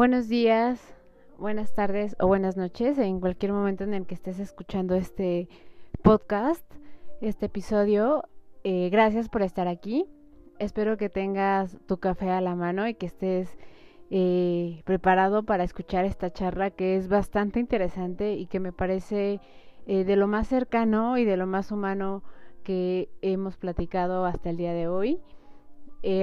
Buenos días, buenas tardes o buenas noches en cualquier momento en el que estés escuchando este podcast, este episodio. Eh, gracias por estar aquí. Espero que tengas tu café a la mano y que estés eh, preparado para escuchar esta charla que es bastante interesante y que me parece eh, de lo más cercano y de lo más humano que hemos platicado hasta el día de hoy.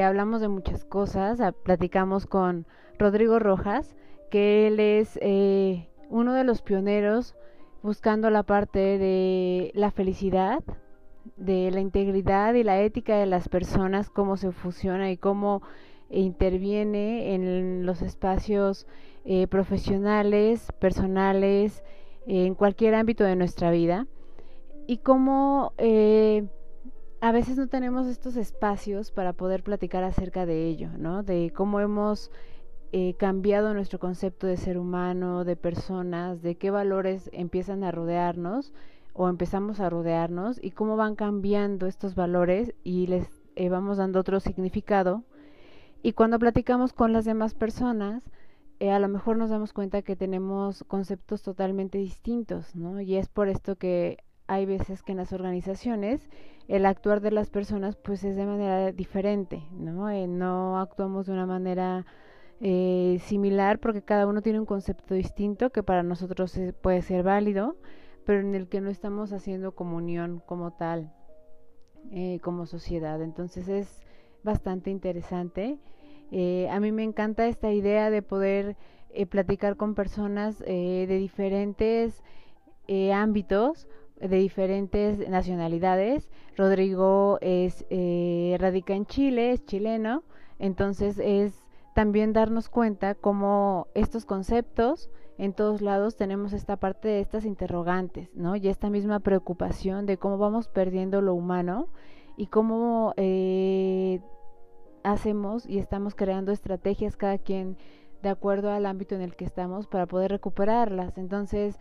hablamos de muchas cosas, platicamos con Rodrigo Rojas, que él es eh, uno de los pioneros buscando la parte de la felicidad, de la integridad y la ética de las personas, cómo se fusiona y cómo interviene en los espacios eh, profesionales, personales, en cualquier ámbito de nuestra vida. Y cómo eh, a veces no tenemos estos espacios para poder platicar acerca de ello, ¿no? De cómo hemos eh, cambiado nuestro concepto de ser humano, de personas, de qué valores empiezan a rodearnos o empezamos a rodearnos y cómo van cambiando estos valores y les eh, vamos dando otro significado. Y cuando platicamos con las demás personas, eh, a lo mejor nos damos cuenta que tenemos conceptos totalmente distintos, ¿no? Y es por esto que hay veces que en las organizaciones el actuar de las personas pues es de manera diferente, ¿no? no actuamos de una manera eh, similar porque cada uno tiene un concepto distinto que para nosotros puede ser válido, pero en el que no estamos haciendo comunión como tal, eh, como sociedad. Entonces es bastante interesante. Eh, a mí me encanta esta idea de poder platicar con personas de diferentes ámbitos, de diferentes nacionalidades. Rodrigo es radica en Chile, es chileno, entonces es también darnos cuenta cómo estos conceptos en todos lados tenemos esta parte de estas interrogantes, ¿no? Y esta misma preocupación de cómo vamos perdiendo lo humano y cómo eh, hacemos y estamos creando estrategias cada quien de acuerdo al ámbito en el que estamos para poder recuperarlas. Entonces,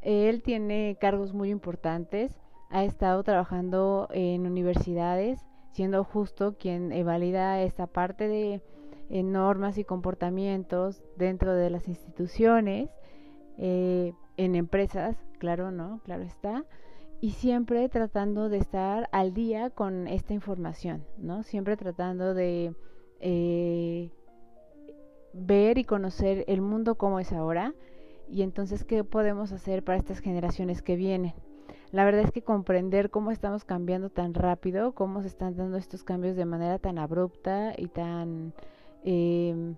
él tiene cargos muy importantes, ha estado trabajando en universidades, siendo justo quien valida esta parte de en normas y comportamientos dentro de las instituciones, eh, en empresas, claro, ¿no? Claro está. Y siempre tratando de estar al día con esta información, ¿no? Siempre tratando de eh, ver y conocer el mundo como es ahora y entonces qué podemos hacer para estas generaciones que vienen. La verdad es que comprender cómo estamos cambiando tan rápido, cómo se están dando estos cambios de manera tan abrupta y tan eh,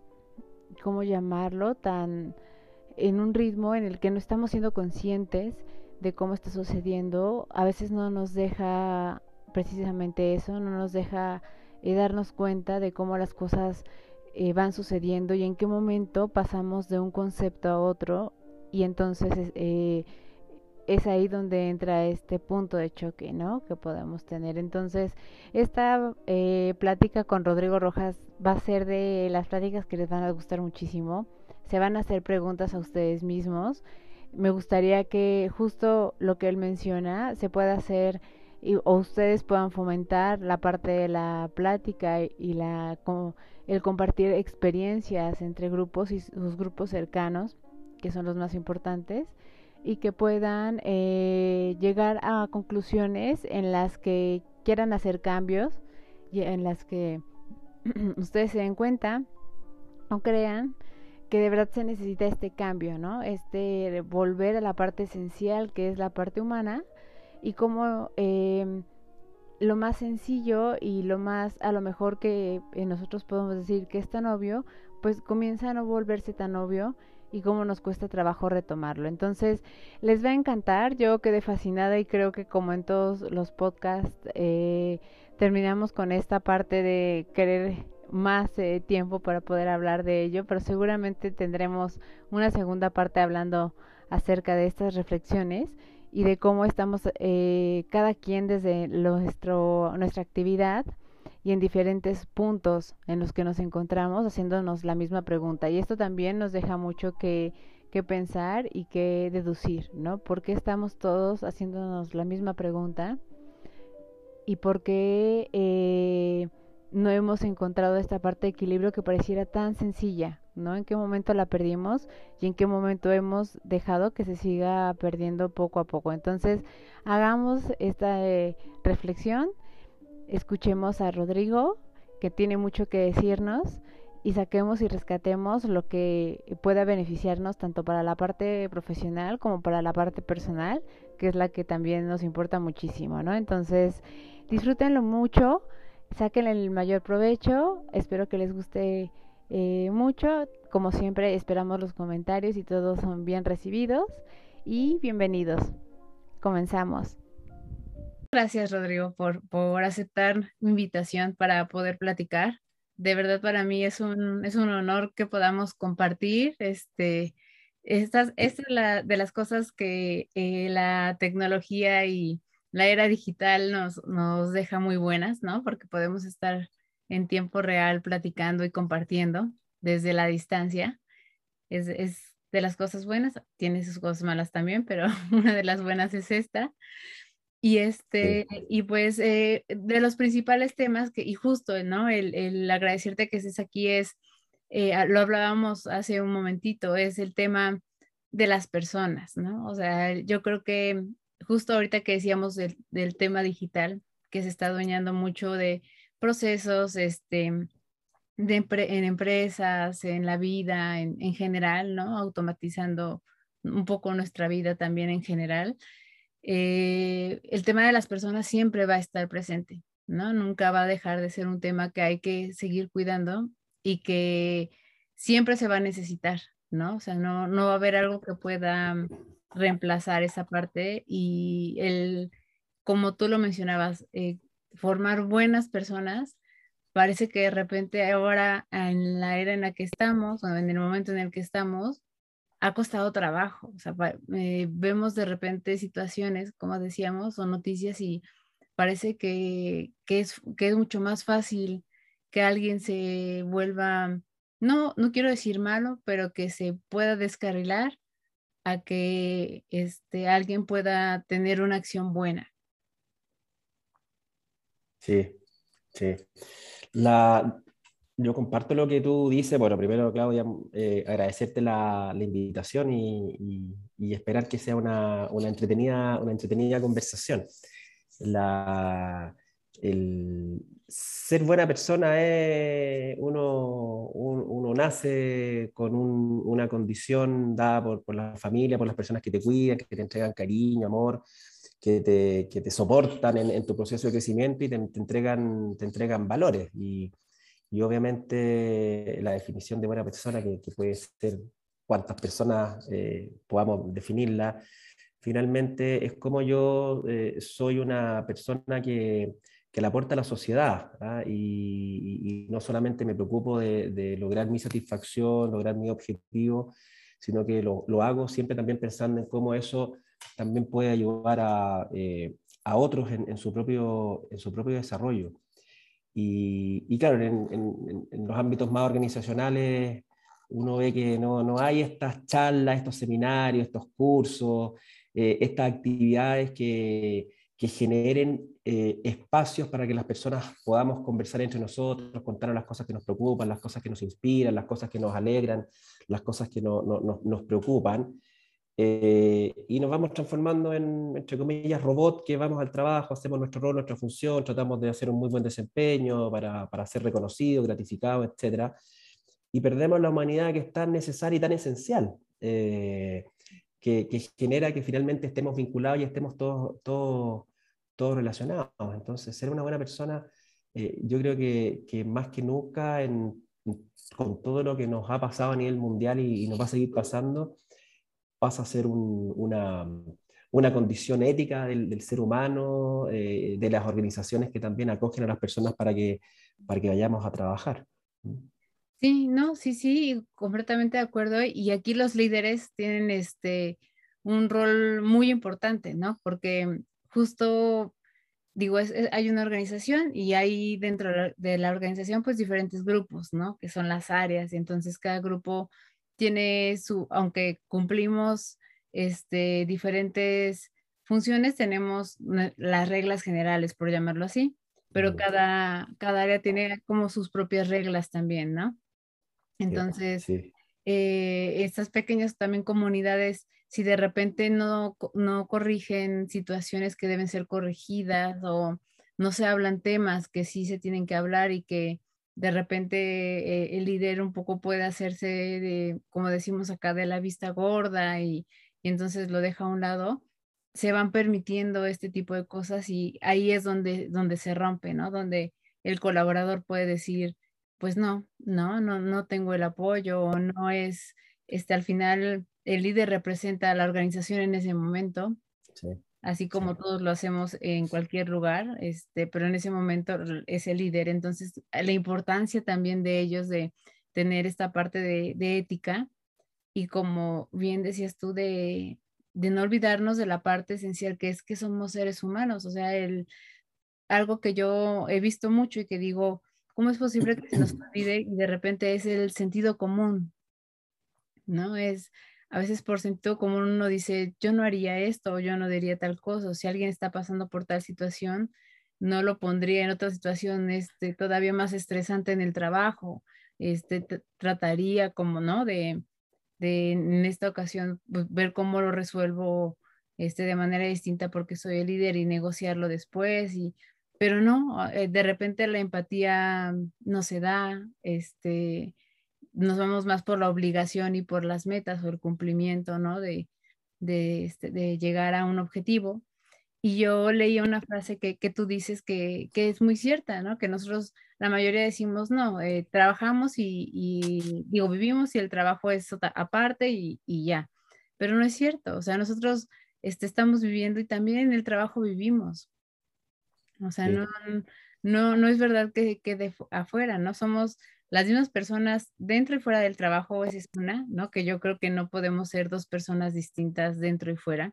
¿cómo llamarlo? Tan en un ritmo en el que no estamos siendo conscientes de cómo está sucediendo, a veces no nos deja precisamente eso, no nos deja eh, darnos cuenta de cómo las cosas eh, van sucediendo y en qué momento pasamos de un concepto a otro y entonces eh, es ahí donde entra este punto de choque, ¿no? Que podemos tener. Entonces, esta eh, plática con Rodrigo Rojas va a ser de las pláticas que les van a gustar muchísimo. Se van a hacer preguntas a ustedes mismos. Me gustaría que justo lo que él menciona se pueda hacer y, o ustedes puedan fomentar la parte de la plática y, la el compartir experiencias entre grupos y sus grupos cercanos, que son los más importantes y que puedan eh, llegar a conclusiones en las que quieran hacer cambios y en las que ustedes se den cuenta o crean que de verdad se necesita este cambio, ¿no? Este volver a la parte esencial que es la parte humana y cómo eh, lo más sencillo y lo más a lo mejor que eh, nosotros podemos decir que es tan obvio, pues comienza a no volverse tan obvio y cómo nos cuesta trabajo retomarlo. Entonces, les va a encantar. Yo quedé fascinada y creo que como en todos los podcasts, eh, terminamos con esta parte de querer más eh, tiempo para poder hablar de ello, pero seguramente tendremos una segunda parte hablando acerca de estas reflexiones y de cómo estamos eh, cada quien desde nuestro, nuestra actividad y en diferentes puntos en los que nos encontramos haciéndonos la misma pregunta. Y esto también nos deja mucho que, que pensar y que deducir, ¿no? ¿Por qué estamos todos haciéndonos la misma pregunta? ¿Y por qué eh, no hemos encontrado esta parte de equilibrio que pareciera tan sencilla, ¿no? ¿En qué momento la perdimos y en qué momento hemos dejado que se siga perdiendo poco a poco? Entonces, hagamos esta eh, reflexión, escuchemos a Rodrigo, que tiene mucho que decirnos, y saquemos y rescatemos lo que pueda beneficiarnos tanto para la parte profesional como para la parte personal, que es la que también nos importa muchísimo, ¿no? Entonces, disfrútenlo mucho Sáquenle el mayor provecho. Espero que les guste eh, mucho. Como siempre, esperamos los comentarios y todos son bien recibidos. Y bienvenidos. Comenzamos. Gracias, Rodrigo, por, por aceptar mi invitación para poder platicar. De verdad, para mí es un, es un honor que podamos compartir. Este, estas, esta es la, de las cosas que eh, la tecnología y, la era digital nos, nos deja muy buenas, ¿no? Porque podemos estar en tiempo real platicando y compartiendo desde la distancia. Es, es de las cosas buenas, tiene sus cosas malas también, pero una de las buenas es esta. Y este, y pues eh, de los principales temas que, y justo, ¿no? El, el agradecerte que estés aquí es, eh, lo hablábamos hace un momentito, es el tema de las personas, ¿no? O sea, yo creo que justo ahorita que decíamos del, tema digital, que se está adueñando mucho de procesos, este, de en empresas, en la vida, en, general, ¿no? Automatizando un poco nuestra vida también en general. Eh, el tema de las personas siempre va a estar presente, ¿no? Nunca va a dejar de ser un tema que hay que seguir cuidando y que siempre se va a necesitar, ¿no? O sea, no, no va a haber algo que pueda reemplazar esa parte y el, como tú lo mencionabas, eh, formar buenas personas, parece que de repente ahora en la era en la que estamos, o en el momento en el que estamos, ha costado trabajo. Eh, vemos de repente situaciones, como decíamos, o noticias y parece que, que, es, que es mucho más fácil que alguien se vuelva, no, no quiero decir malo, pero que se pueda descarrilar a que este, alguien pueda tener una acción buena. Sí, sí. La, yo comparto lo que tú dices. Bueno, primero, Claudia, eh, agradecerte la, la invitación y, y, esperar que sea una, una, entretenida, una entretenida conversación. La, el, ser buena persona es uno, uno nace con una condición dada por, por, la familia, por las personas que te cuidan, que te entregan cariño, amor, que te, que te soportan en, en, tu proceso de crecimiento y te, te, entregan, te entregan valores. Y, y, obviamente la definición de buena persona, que, que puede ser cuántas personas eh, podamos definirla, finalmente es como yo eh, soy una persona que que aporta a la sociedad. ¿ah? Y, no solamente me preocupo de, lograr mi satisfacción, lograr mi objetivo, sino que lo, lo, hago siempre también pensando en cómo eso también puede ayudar a, eh, a otros en, en, su propio, en su propio desarrollo. Y, y claro, en, en, los ámbitos más organizacionales uno ve que no, no hay estas charlas, estos seminarios, estos cursos, eh, estas actividades que, que generen eh, espacios para que las personas podamos conversar entre nosotros, contar las cosas que nos preocupan, las cosas que nos inspiran, las cosas que nos alegran, las cosas que no, no, nos preocupan. Eh, y nos vamos transformando en, entre comillas, robots que vamos al trabajo, hacemos nuestro rol, nuestra función, tratamos de hacer un muy buen desempeño para, para ser reconocidos, gratificados, etc. Y perdemos la humanidad que es tan necesaria y tan esencial. Eh, que, que, genera que finalmente estemos vinculados y estemos todos, todos, todos relacionados. Entonces, ser una buena persona, eh, yo creo que, que, más que nunca, en, con todo lo que nos ha pasado a nivel mundial y, nos va a seguir pasando, pasa a ser un, una, una, condición ética del, del ser humano, eh, de las organizaciones que también acogen a las personas para que, para que vayamos a trabajar. Sí, no, sí, sí, completamente de acuerdo. Y aquí los líderes tienen este un rol muy importante, ¿no? Porque justo digo, es, hay una organización y hay dentro de la organización pues diferentes grupos, ¿no? Que son las áreas y entonces cada grupo tiene su, aunque cumplimos este, diferentes funciones, tenemos las reglas generales, por llamarlo así, pero cada, cada área tiene como sus propias reglas también, ¿no? Entonces, eh, estas pequeñas también comunidades si de repente no, no corrigen situaciones que deben ser corregidas o no se hablan temas que sí se tienen que hablar y que de repente eh, el líder un poco puede hacerse de, como decimos acá, de la vista gorda y, entonces lo deja a un lado, se van permitiendo este tipo de cosas y ahí es donde, donde se rompe, ¿no? Donde el colaborador puede decir, pues no, no, no, no tengo el apoyo o no es, este, al final el líder representa a la organización en ese momento, así como todos lo hacemos en cualquier lugar, este, pero en ese momento es el líder. Entonces, la importancia también de ellos de tener esta parte de, ética y como bien decías tú, de, no olvidarnos de la parte esencial que es que somos seres humanos, o sea, el, algo que yo he visto mucho y que digo, ¿cómo es posible que se nos olvide y de repente es el sentido común? ¿No? Es a veces por sentido común uno dice, yo no haría esto o yo no diría tal cosa, si alguien está pasando por tal situación, no lo pondría en otra situación este, todavía más estresante en el trabajo, este, trataría como, ¿no? De, de en esta ocasión pues, ver cómo lo resuelvo este, de manera distinta porque soy el líder y negociarlo después, y, pero no, eh, de repente la empatía no se da, este, nos vamos más por la obligación y por las metas o el cumplimiento, ¿no? De, de, este, de llegar a un objetivo. Y yo leía una frase que, que tú dices que, que, es muy cierta, ¿no? Que nosotros, la mayoría decimos, no, eh, trabajamos y, y, digo, vivimos y el trabajo es aparte y, y, ya. Pero no es cierto, o sea, nosotros este, estamos viviendo y también en el trabajo vivimos. O sea, no, no, no es verdad que, que de afuera, ¿no? Somos las mismas personas dentro y fuera del trabajo, esa es una, ¿no? Que yo creo que no podemos ser dos personas distintas dentro y fuera.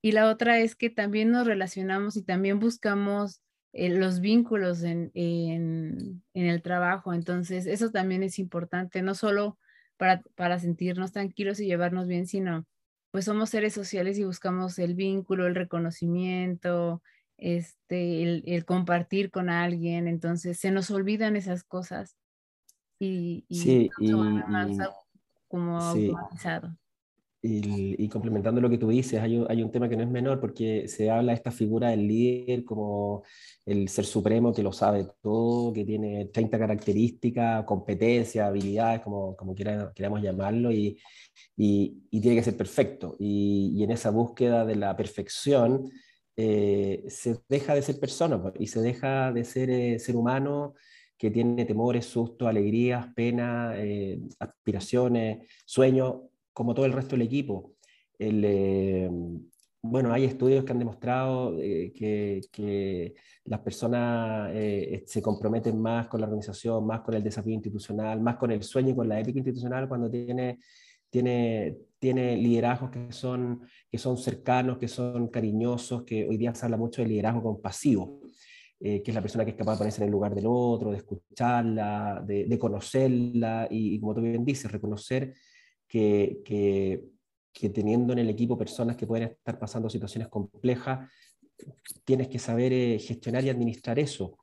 Y la otra es que también nos relacionamos y también buscamos eh, los vínculos en, en, el trabajo. Entonces, eso también es importante, no solo para, para sentirnos tranquilos y llevarnos bien, sino pues somos seres sociales y buscamos el vínculo, el reconocimiento, este, el, el compartir con alguien. Entonces, se nos olvidan esas cosas y, sí, y, como automatizado. Y, complementando lo que tú dices, hay un, hay un, tema que no es menor porque se habla de esta figura del líder como el ser supremo que lo sabe todo, que tiene 30 características, competencias, habilidades, como, como queramos llamarlo, y, y, tiene que ser perfecto. Y, en esa búsqueda de la perfección eh, se deja de ser persona y se deja de ser eh, ser humano que tiene temores, sustos, alegrías, penas, eh, aspiraciones, sueños, como todo el resto del equipo. Eh, bueno, hay estudios que han demostrado eh, que, las personas se comprometen más con la organización, más con el desafío institucional, más con el sueño y con la épica institucional cuando tiene, tiene, tiene liderazgos que son, que son cercanos, que son cariñosos, que hoy día se habla mucho de liderazgo compasivo. Eh, que es la persona que es capaz de ponerse en el lugar del otro, de escucharla, de, conocerla y, como tú bien dices, reconocer que, que, teniendo en el equipo personas que pueden estar pasando situaciones complejas, tienes que saber eh, gestionar y administrar eso.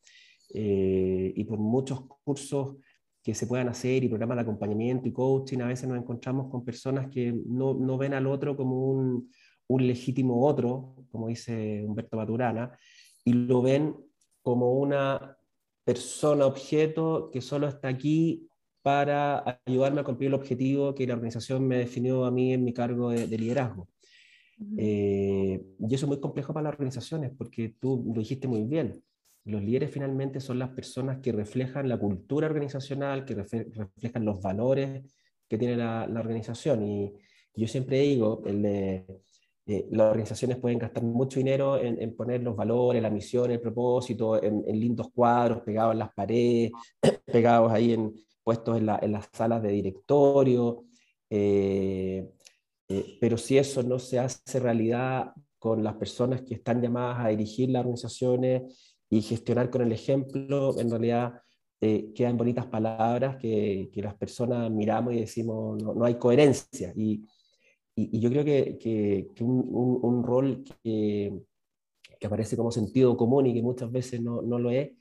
Eh, y por muchos cursos que se puedan hacer y programas de acompañamiento y coaching, a veces nos encontramos con personas que no, no ven al otro como un, un legítimo otro, como dice Humberto Maturana, y lo ven como una persona, objeto que solo está aquí para ayudarme a cumplir el objetivo que la organización me definió a mí en mi cargo de, liderazgo. Eh, y eso es muy complejo para las organizaciones porque tú lo dijiste muy bien. Los líderes finalmente son las personas que reflejan la cultura organizacional, que reflejan los valores que tiene la, organización. Y, yo siempre digo, el eh, las organizaciones pueden gastar mucho dinero en, poner los valores, la misión, el propósito, en, lindos cuadros pegados en las paredes, pegados ahí en puestos en, las salas de directorio. Eh, eh, pero si eso no se hace realidad con las personas que están llamadas a dirigir las organizaciones y gestionar con el ejemplo, en realidad quedan bonitas palabras que, que, las personas miramos y decimos no, no hay coherencia. Y, y, yo creo que, que, un, un, rol que, que, aparece como sentido común y que muchas veces no, no, lo es,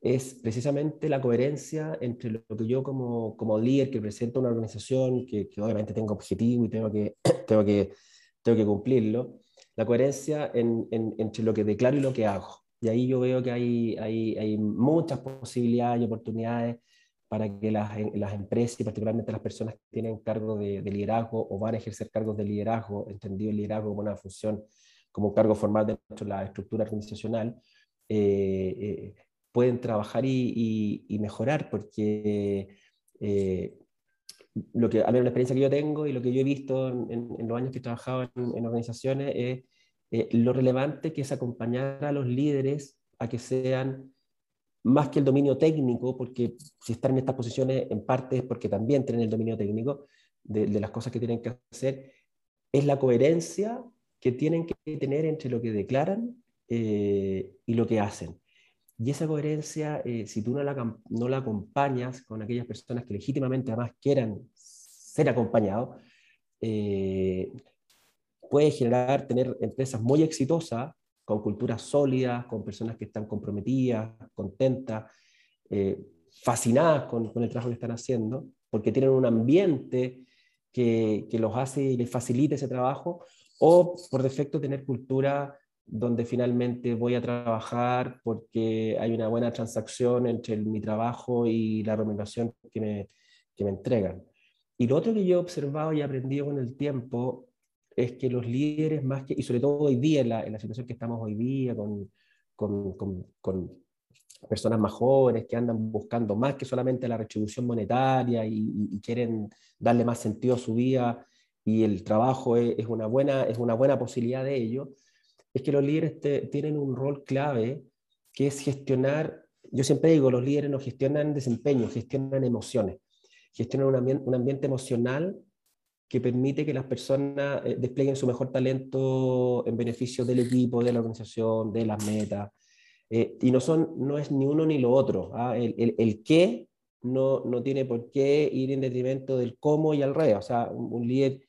es precisamente la coherencia entre lo que yo como, como líder que presento una organización, que, que obviamente tengo objetivo y tengo que, tengo que, tengo que cumplirlo, la coherencia en, entre lo que declaro y lo que hago. Y ahí yo veo que hay, hay, hay muchas posibilidades y oportunidades para que las, las, empresas y particularmente las personas que tienen cargo de, liderazgo o van a ejercer cargos de liderazgo, entendido el liderazgo como una función, como un cargo formal dentro de la estructura organizacional, eh, eh, pueden trabajar y, y, mejorar, porque eh, lo que, a mí la experiencia que yo tengo y lo que yo he visto en, en los años que he trabajado en, en organizaciones es lo relevante que es acompañar a los líderes a que sean más que el dominio técnico, porque si están en estas posiciones en parte es porque también tienen el dominio técnico de, las cosas que tienen que hacer, es la coherencia que tienen que tener entre lo que declaran eh, y lo que hacen. Y esa coherencia, eh, si tú no la, no la acompañas con aquellas personas que legítimamente además quieran ser acompañados, eh, puede generar tener empresas muy exitosas con culturas sólidas, con personas que están comprometidas, contentas, eh, fascinadas con, el trabajo que están haciendo, porque tienen un ambiente que, que, los hace y les facilita ese trabajo, o por defecto tener cultura donde finalmente voy a trabajar porque hay una buena transacción entre mi trabajo y la remuneración que me, que me entregan. Y lo otro que yo he observado y aprendido con el tiempo es que los líderes más que, y sobre todo hoy día, en la, en la situación que estamos hoy día, con, con, con, personas más jóvenes que andan buscando más que solamente la retribución monetaria y, quieren darle más sentido a su vida y el trabajo es, una, buena, es una buena posibilidad de ello, es que los líderes tienen un rol clave que es gestionar, yo siempre digo, los líderes no gestionan desempeño, gestionan emociones, gestionan un, ambiente, un ambiente emocional que permite que las personas eh, desplieguen su mejor talento en beneficio del equipo, de la organización, de las metas. Eh, y no, son, no es ni uno ni lo otro. ¿ah? El, el, el, qué no, no tiene por qué ir en detrimento del cómo y al revés. O sea, un, líder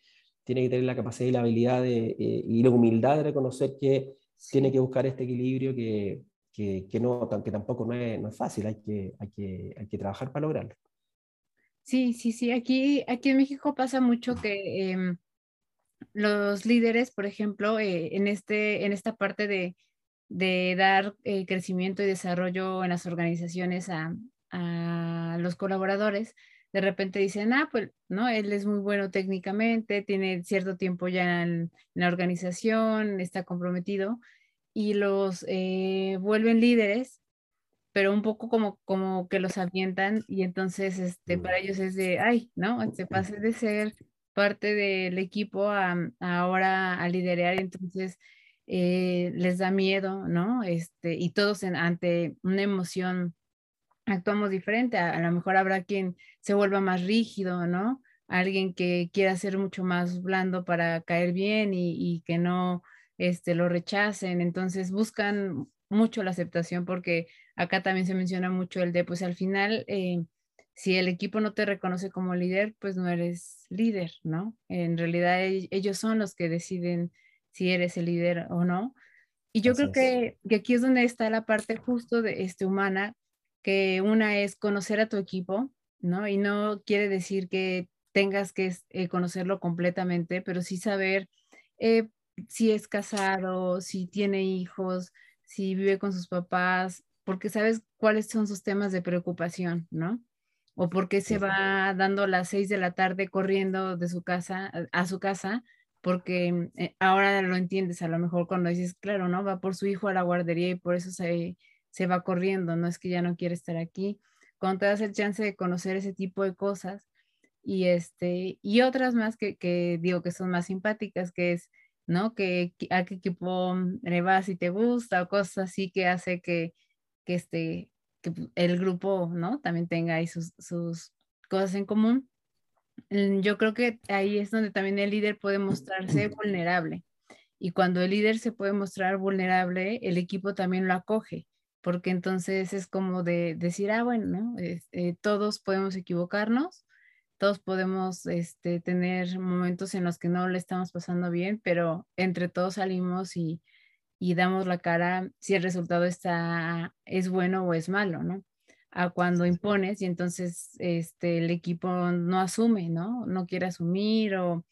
tiene que tener la capacidad y la habilidad de, eh, y la humildad de reconocer que tiene que buscar este equilibrio que, que, que no, que tampoco no es, no es fácil, hay que, hay, que, hay que trabajar para lograrlo. Sí, sí, sí. Aquí, aquí en México pasa mucho que em, los líderes, por ejemplo, eh, en, este, en esta parte de, dar eh, crecimiento y desarrollo en las organizaciones a, los colaboradores, de repente dicen, ah, pues, ¿no? Él es muy bueno técnicamente, tiene cierto tiempo ya en, la organización, está comprometido, y los eh, vuelven líderes pero un poco como, como que los avientan y entonces este, para ellos es de, ay, ¿no? Este, pase de ser parte del equipo a, ahora a liderar, entonces eh, les da miedo, ¿no? Este, y todos ante una emoción actuamos diferente, a, lo mejor habrá quien se vuelva más rígido, ¿no? Alguien que quiera ser mucho más blando para caer bien y, y que no este, lo rechacen, entonces buscan mucho la aceptación porque Acá también se menciona mucho el de, pues al final, eh, si el equipo no te reconoce como líder, pues no eres líder, ¿no? En realidad ellos son los que deciden si eres el líder o no. Y yo creo que, que, aquí es donde está la parte justo de este humana, que una es conocer a tu equipo, ¿no? Y no quiere decir que tengas que eh, conocerlo completamente, pero sí saber eh, si es casado, si tiene hijos, si vive con sus papás, porque sabes cuáles son sus temas de preocupación, ¿no? O por qué se va dando a las seis de la tarde corriendo de su casa a su casa, porque eh, ahora lo entiendes a lo mejor cuando dices, claro, ¿no? Va por su hijo a la guardería y por eso se, se va corriendo, no es que ya no quiere estar aquí. Cuando te das el chance de conocer ese tipo de cosas y, este, y otras más que, que digo que son más simpáticas, que es ¿no? Que, a qué equipo le vas si te gusta o cosas así que hace que, que, este, que el grupo, ¿no? También tenga ahí sus, sus cosas en común. Mm, yo creo que ahí es donde también el líder puede mostrarse vulnerable. Y cuando el líder se puede mostrar vulnerable, el equipo también lo acoge, porque entonces es como de decir, ah, bueno, ¿no? Eh, todos podemos equivocarnos, todos podemos este, tener momentos en los que no le estamos pasando bien, pero entre todos salimos y, y damos la cara si el resultado está, es bueno o es malo, ¿no? a cuando impones y entonces este, el equipo no asume, ¿no? No quiere asumir o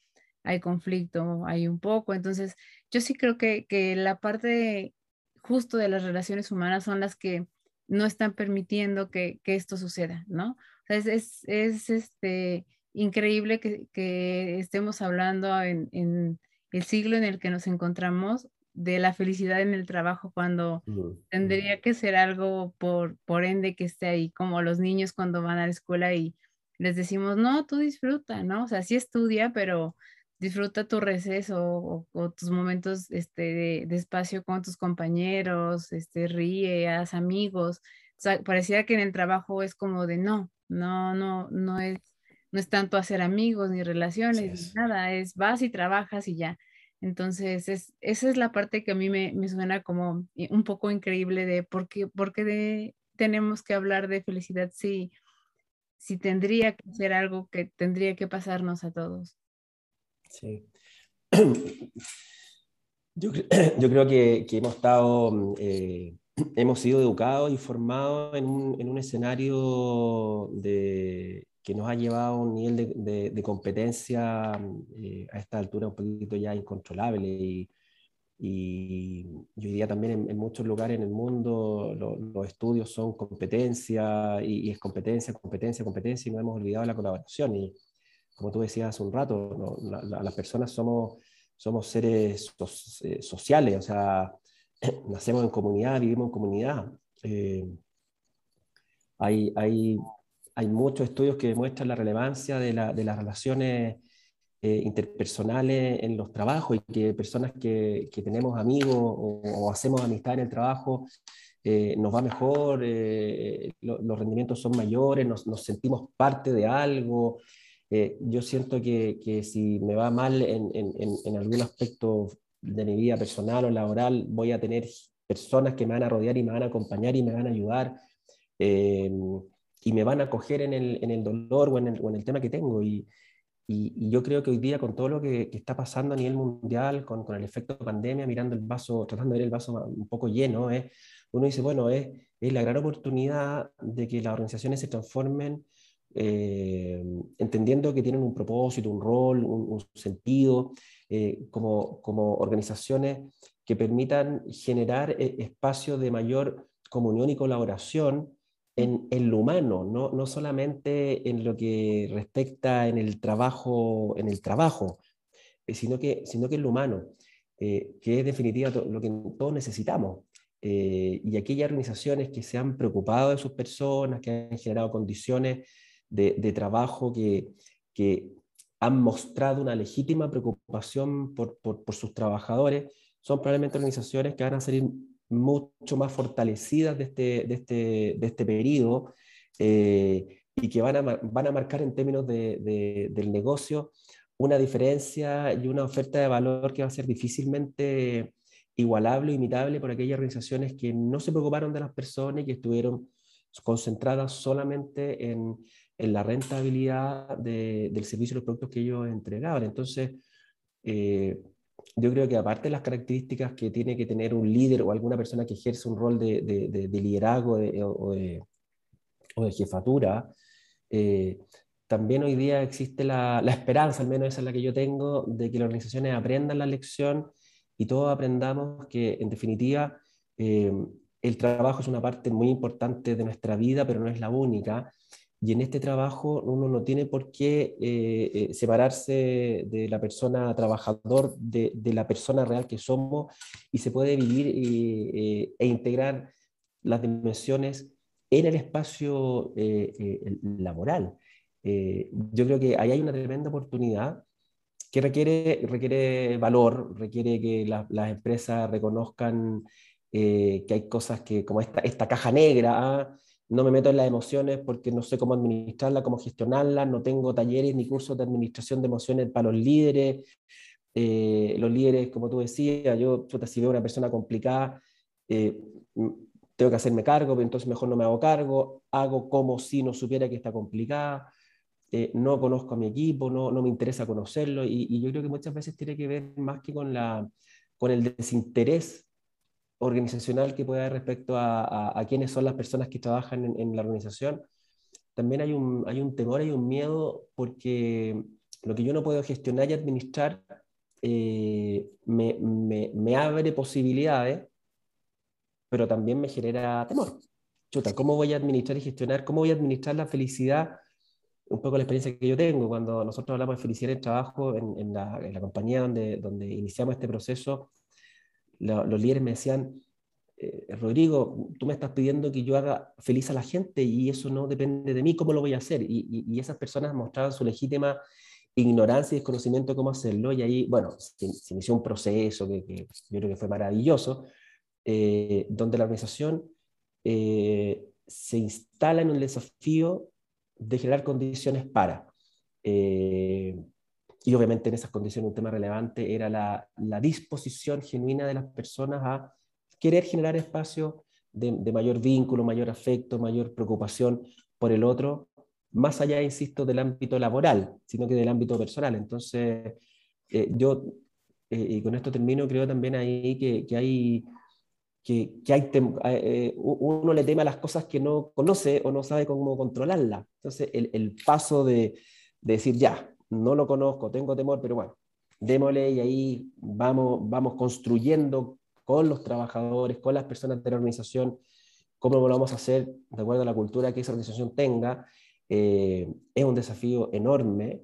hay conflicto, hay un poco. Entonces, yo sí creo que, que la parte justo de las relaciones humanas son las que no están permitiendo que, que esto suceda, ¿no? O sea, es, es, es este, increíble que, que estemos hablando en, en, el siglo en el que nos encontramos de la felicidad en el trabajo cuando tendría que ser algo por, por ende que esté ahí, como los niños cuando van a la escuela y les decimos, no, tú disfruta, ¿no? O sea, sí estudia, pero disfruta tu receso o, tus momentos este, de, espacio con tus compañeros, este, ríe, haz amigos. O sea, parecía que en el trabajo es como de no, no, no, no es, no es tanto hacer amigos ni relaciones, ni nada, es vas y trabajas y ya. Entonces, es, esa es la parte que a mí me, suena como un poco increíble de por qué, por qué tenemos que hablar de felicidad si, si tendría que ser algo que tendría que pasarnos a todos. Sí. Yo, yo creo que, que, hemos estado, eh, hemos sido educados y formados en un, en un escenario de, que nos ha llevado a un nivel de, de, competencia eh, a esta altura un poquito ya incontrolable. Y, y, hoy día también en, muchos lugares en el mundo los estudios son competencia y, es competencia, competencia, competencia y no hemos olvidado la colaboración. Y como tú decías hace un rato, las personas somos, somos seres eh, sociales, o sea, nacemos en comunidad, vivimos en comunidad. Eh, hay, hay hay muchos estudios que demuestran la relevancia de, las relaciones eh, interpersonales en los trabajos y que personas que, tenemos amigos o, hacemos amistad en el trabajo eh, nos va mejor, eh, los rendimientos son mayores, nos, sentimos parte de algo. yo siento que, si me va mal en, algún aspecto de mi vida personal o laboral, voy a tener personas que me van a rodear y me van a acompañar y me van a ayudar y me van a coger en el, en el dolor o en el, o en el, tema que tengo. Y, y, yo creo que hoy día, con todo lo que, está pasando a nivel mundial, con, con, el efecto de pandemia, mirando el vaso, tratando de ver el vaso un poco lleno, ¿eh? uno dice, bueno, es, es la gran oportunidad de que las organizaciones se transformen eh, entendiendo que tienen un propósito, un rol, un, sentido, eh, como, como organizaciones que permitan generar eh, espacios de mayor comunión y colaboración en, en, lo humano, no, no solamente en lo que respecta en el trabajo, en el trabajo eh, sino, que, sino que en lo humano, eh, que es definitiva lo que todos necesitamos. Eh, y aquellas organizaciones que se han preocupado de sus personas, que han generado condiciones de, de trabajo que, que, han mostrado una legítima preocupación por, por, por sus trabajadores, son probablemente organizaciones que van a salir mucho más fortalecidas de este, de este, de este periodo eh, y que van a, van a marcar en términos de, del negocio una diferencia y una oferta de valor que va a ser difícilmente igualable o imitable por aquellas organizaciones que no se preocuparon de las personas y que estuvieron concentradas solamente en, en la rentabilidad del servicio y los productos que ellos entregaban. Entonces, eh, yo creo que aparte de las características que tiene que tener un líder o alguna persona que ejerce un rol de, de, liderazgo o, de, jefatura, eh, también hoy día existe la, la, esperanza, al menos esa es la que yo tengo, de que las organizaciones aprendan la lección y todos aprendamos que, en definitiva, eh, el trabajo es una parte muy importante de nuestra vida, pero no es la única, y en este trabajo uno no tiene por qué eh, eh, separarse de la persona trabajador, de, de, la persona real que somos, y se puede vivir eh, e integrar las dimensiones en el espacio laboral. yo creo que ahí hay una tremenda oportunidad que requiere, requiere valor, requiere que las empresas reconozcan eh, que hay cosas que, como esta, esta caja negra, ¿ah? No me meto en las emociones porque no sé cómo administrarla, cómo gestionarla, no tengo talleres ni cursos de administración de emociones para los líderes. Eh, los líderes, como tú decías, yo, si veo una persona complicada, eh, tengo que hacerme cargo, pero entonces mejor no me hago cargo, hago como si no supiera que está complicada. Eh, no conozco a mi equipo, no, no me interesa conocerlo y, yo creo que muchas veces tiene que ver más que con, la, con el desinterés organizacional que puede haber respecto a, a, quiénes son las personas que trabajan en, la organización. También hay un, hay un temor, hay un miedo porque lo que yo no puedo gestionar y administrar eh, me, me, me, abre posibilidades, pero también me genera temor. Chuta, ¿cómo voy a administrar y gestionar? ¿Cómo voy a administrar la felicidad un poco la experiencia que yo tengo cuando nosotros hablamos de felicidad en trabajo en, en, la, en la, compañía donde, donde iniciamos este proceso, los líderes me decían, eh, Rodrigo, tú me estás pidiendo que yo haga feliz a la gente y eso no depende de mí, ¿cómo lo voy a hacer? Y, y, esas personas mostraban su legítima ignorancia y desconocimiento de cómo hacerlo y ahí, bueno, se, inició un proceso que, yo creo que fue maravilloso, eh, donde la organización eh, se instala en un desafío de generar condiciones para. Y obviamente en esas condiciones un tema relevante era la, disposición genuina de las personas a querer generar espacios de, mayor vínculo, mayor afecto, mayor preocupación por el otro, más allá, insisto, del ámbito laboral, sino que del ámbito personal. Entonces, eh, yo, eh, y con esto termino, creo también ahí que, que hay que, que hay eh, uno le teme a las cosas que no conoce o no sabe cómo controlarlas. Entonces, el, el paso de, decir, ya, no lo conozco, tengo temor, pero bueno, démosle y ahí vamos, vamos construyendo con los trabajadores, con las personas de la organización, cómo lo vamos a hacer de acuerdo a la cultura que esa organización tenga. Eh, es un desafío enorme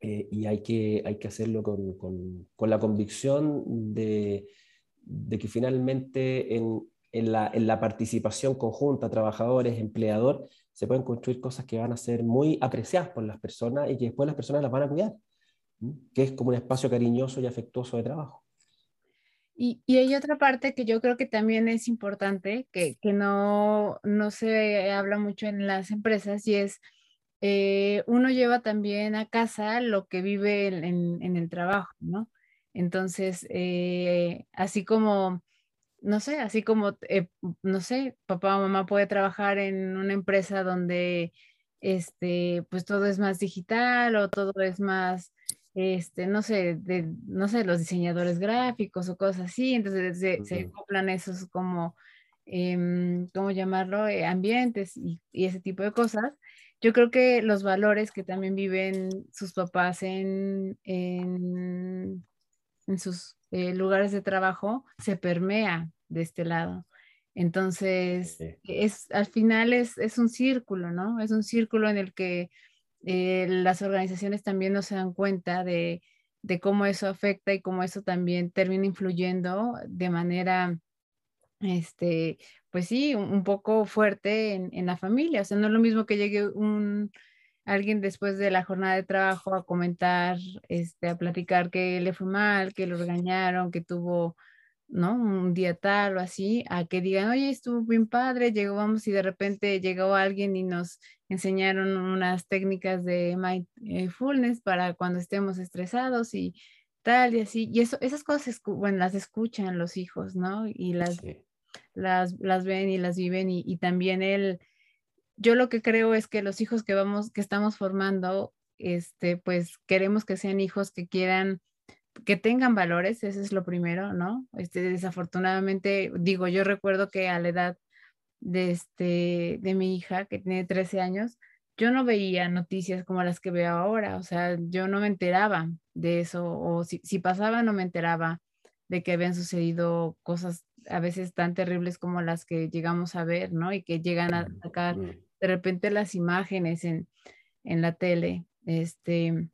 eh, y hay que, hay que hacerlo con, con, con la convicción de de que finalmente en, en, la, en, la, participación conjunta, trabajadores, empleador, se pueden construir cosas que van a ser muy apreciadas por las personas y que después las personas las van a cuidar, que es como un espacio cariñoso y afectuoso de trabajo. Y, y, hay otra parte que yo creo que también es importante, que, que no, no, se habla mucho en las empresas, y es eh, uno lleva también a casa lo que vive en, en el trabajo, ¿no? Entonces, eh, así como, no sé, así como, eh, no sé, papá o mamá puede trabajar en una empresa donde, este, pues todo es más digital o todo es más, este, no sé, de, no sé, los diseñadores gráficos o cosas así, entonces se, se acoplan esos como, em, ¿cómo llamarlo? Eh, ambientes y, y, ese tipo de cosas. Yo creo que los valores que también viven sus papás en, en en sus eh, lugares de trabajo se permea de este lado. Entonces, es, al final es, es, un círculo, ¿no? Es un círculo en el que eh, las organizaciones también no se dan cuenta de, de, cómo eso afecta y cómo eso también termina influyendo de manera, este, pues sí, un, un poco fuerte en, en, la familia. O sea, no es lo mismo que llegue un, alguien después de la jornada de trabajo a comentar, este, a platicar que le fue mal, que lo regañaron, que tuvo, ¿no? Un día tal o así, a que digan, oye, estuvo bien padre, llegó, vamos, y de repente llegó alguien y nos enseñaron unas técnicas de mindfulness para cuando estemos estresados y tal y así. Y eso, esas cosas, bueno, las escuchan los hijos, ¿no? Y las, las, las ven y las viven y, y también el yo lo que creo es que los hijos que vamos, que estamos formando, este, pues queremos que sean hijos que quieran, que tengan valores, eso es lo primero, ¿no? Este, desafortunadamente, digo, yo recuerdo que a la edad de, este, de mi hija, que tiene 13 años, yo no veía noticias como las que veo ahora, o sea, yo no me enteraba de eso, o si, si pasaba, no me enteraba de que habían sucedido cosas a veces tan terribles como las que llegamos a ver, ¿no? Y que llegan a sacar de repente las imágenes en, en la tele. Este,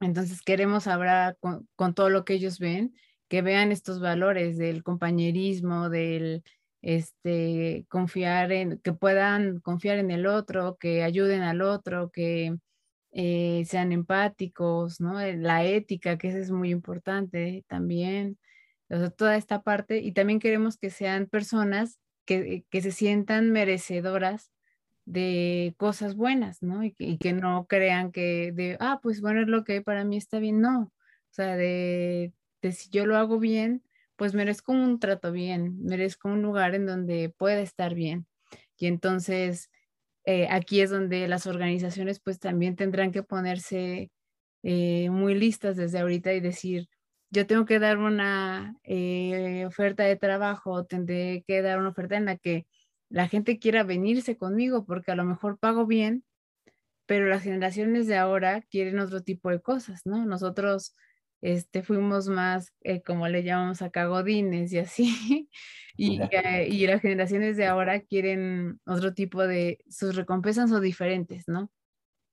entonces queremos hablar con, con, todo lo que ellos ven, que vean estos valores del compañerismo, del este, confiar en, que puedan confiar en el otro, que ayuden al otro, que eh, sean empáticos, ¿no? Eh, la ética, que eso es muy importante también, toda esta parte, y también queremos que sean personas que, que se sientan merecedoras de cosas buenas, ¿no? Y que, no crean que de, ah, pues bueno, es lo que para mí está bien, no. O sea, de, de si yo lo hago bien, pues merezco un trato bien, merezco un lugar en donde pueda estar bien. Y entonces, eh, aquí es donde las organizaciones pues también tendrán que ponerse eh, muy listas desde ahorita y decir, yo tengo que dar una eh, oferta de trabajo, tendré que dar una oferta en la que la gente quiera venirse conmigo porque a lo mejor pago bien, pero las generaciones de ahora quieren otro tipo de cosas, ¿no? Nosotros este, fuimos más, eh, como le llamamos acá, godines y así, y, eh, y, las generaciones de ahora quieren otro tipo de, sus recompensas son diferentes, ¿no?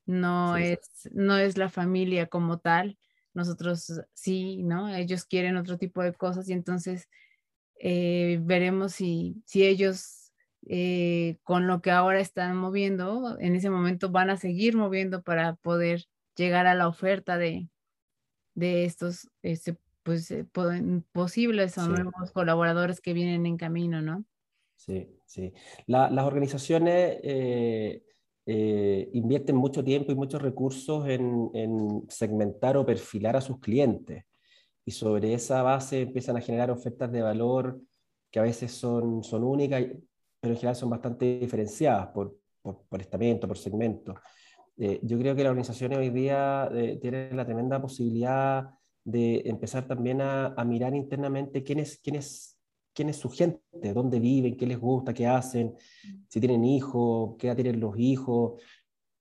No, es, no es la familia como tal, nosotros sí, ¿no? Ellos quieren otro tipo de cosas y entonces eh, veremos si, si ellos eh, con lo que ahora están moviendo, en ese momento van a seguir moviendo para poder llegar a la oferta de, de estos este, pues, eh, posibles o nuevos colaboradores que vienen en camino, ¿no? Sí, sí. las organizaciones eh, invierten mucho tiempo y muchos recursos en, en, segmentar o perfilar a sus clientes y sobre esa base empiezan a generar ofertas de valor que a veces son, son únicas pero en general son bastante diferenciadas por, por, por estamento, por segmento. Eh, yo creo que las organizaciones hoy día eh, tienen la tremenda posibilidad de empezar también a, a mirar internamente quién es, quién, es, quién es su gente, dónde viven, qué les gusta, qué hacen, si tienen hijos, qué edad tienen los hijos.